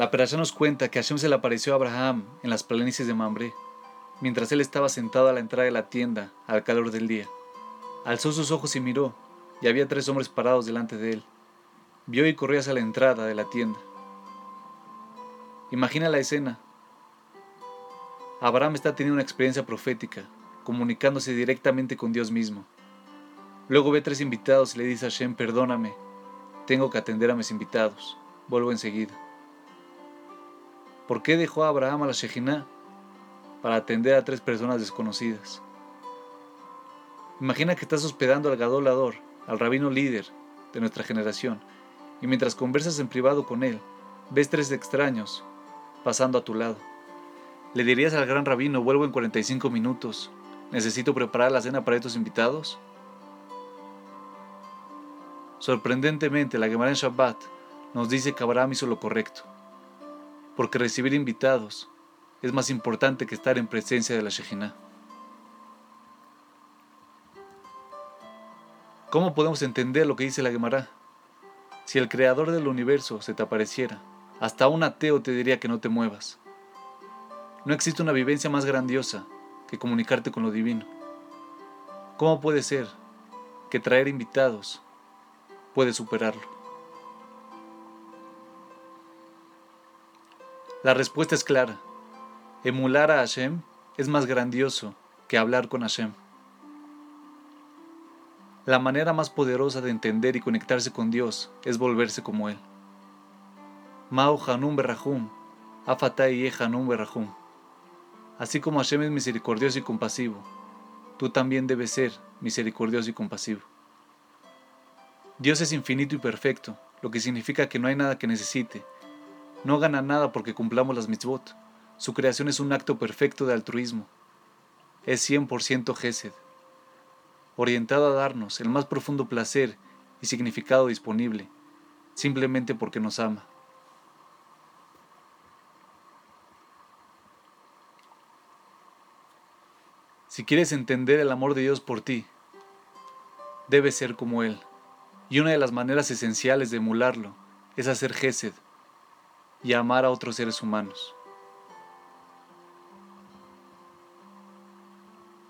La perasha nos cuenta que Hashem se le apareció a Abraham en las planicies de Mamre, mientras él estaba sentado a la entrada de la tienda al calor del día. Alzó sus ojos y miró, y había tres hombres parados delante de él. Vio y corrió hacia la entrada de la tienda. Imagina la escena. Abraham está teniendo una experiencia profética, comunicándose directamente con Dios mismo. Luego ve tres invitados y le dice a Hashem, perdóname, tengo que atender a mis invitados, vuelvo enseguida. ¿Por qué dejó Abraham a la Shejinah? Para atender a tres personas desconocidas. Imagina que estás hospedando al Gadolador, al rabino líder de nuestra generación, y mientras conversas en privado con él, ves tres extraños pasando a tu lado. ¿Le dirías al gran rabino, vuelvo en 45 minutos, necesito preparar la cena para estos invitados? Sorprendentemente, la Gemara en Shabbat nos dice que Abraham hizo lo correcto, porque recibir invitados es más importante que estar en presencia de la Shejinah. ¿Cómo podemos entender lo que dice la Gemara? Si el creador del universo se te apareciera, hasta un ateo te diría que no te muevas. No existe una vivencia más grandiosa que comunicarte con lo divino. ¿Cómo puede ser que traer invitados puede superarlo? La respuesta es clara. Emular a Hashem es más grandioso que hablar con Hashem. La manera más poderosa de entender y conectarse con Dios es volverse como Él. Mao Hanum Berrahum, Afatai Hanum Berrahum. Así como Hashem es misericordioso y compasivo, tú también debes ser misericordioso y compasivo. Dios es infinito y perfecto, lo que significa que no hay nada que necesite. No gana nada porque cumplamos las mitzvot. Su creación es un acto perfecto de altruismo. Es 100% Gesed, orientado a darnos el más profundo placer y significado disponible, simplemente porque nos ama. Si quieres entender el amor de Dios por ti, debes ser como Él. Y una de las maneras esenciales de emularlo es hacer Gesed y amar a otros seres humanos.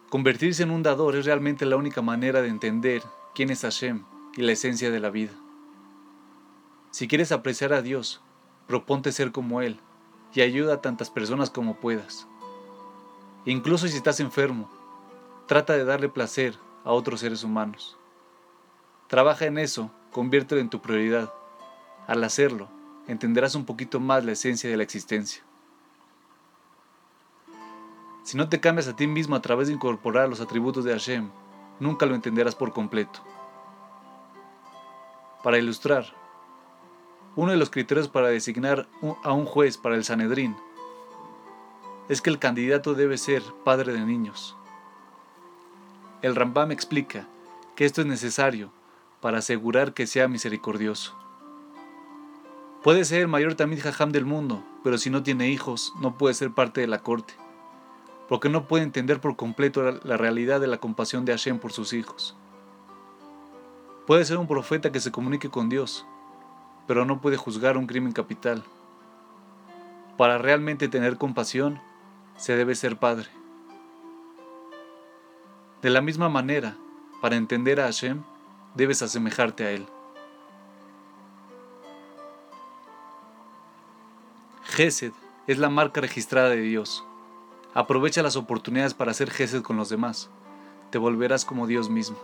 Convertirse en un dador es realmente la única manera de entender quién es Hashem y la esencia de la vida. Si quieres apreciar a Dios, proponte ser como Él y ayuda a tantas personas como puedas. Incluso si estás enfermo, trata de darle placer a otros seres humanos. Trabaja en eso, conviértelo en tu prioridad. Al hacerlo, entenderás un poquito más la esencia de la existencia. Si no te cambias a ti mismo a través de incorporar los atributos de Hashem, nunca lo entenderás por completo. Para ilustrar, uno de los criterios para designar a un juez para el Sanedrín es que el candidato debe ser padre de niños. El Rambam explica que esto es necesario para asegurar que sea misericordioso. Puede ser el mayor Tamid Jajam del mundo, pero si no tiene hijos, no puede ser parte de la corte, porque no puede entender por completo la realidad de la compasión de Hashem por sus hijos. Puede ser un profeta que se comunique con Dios, pero no puede juzgar un crimen capital. Para realmente tener compasión, se debe ser padre. De la misma manera, para entender a Hashem, debes asemejarte a Él. Gesed es la marca registrada de Dios. Aprovecha las oportunidades para hacer Gesed con los demás. Te volverás como Dios mismo.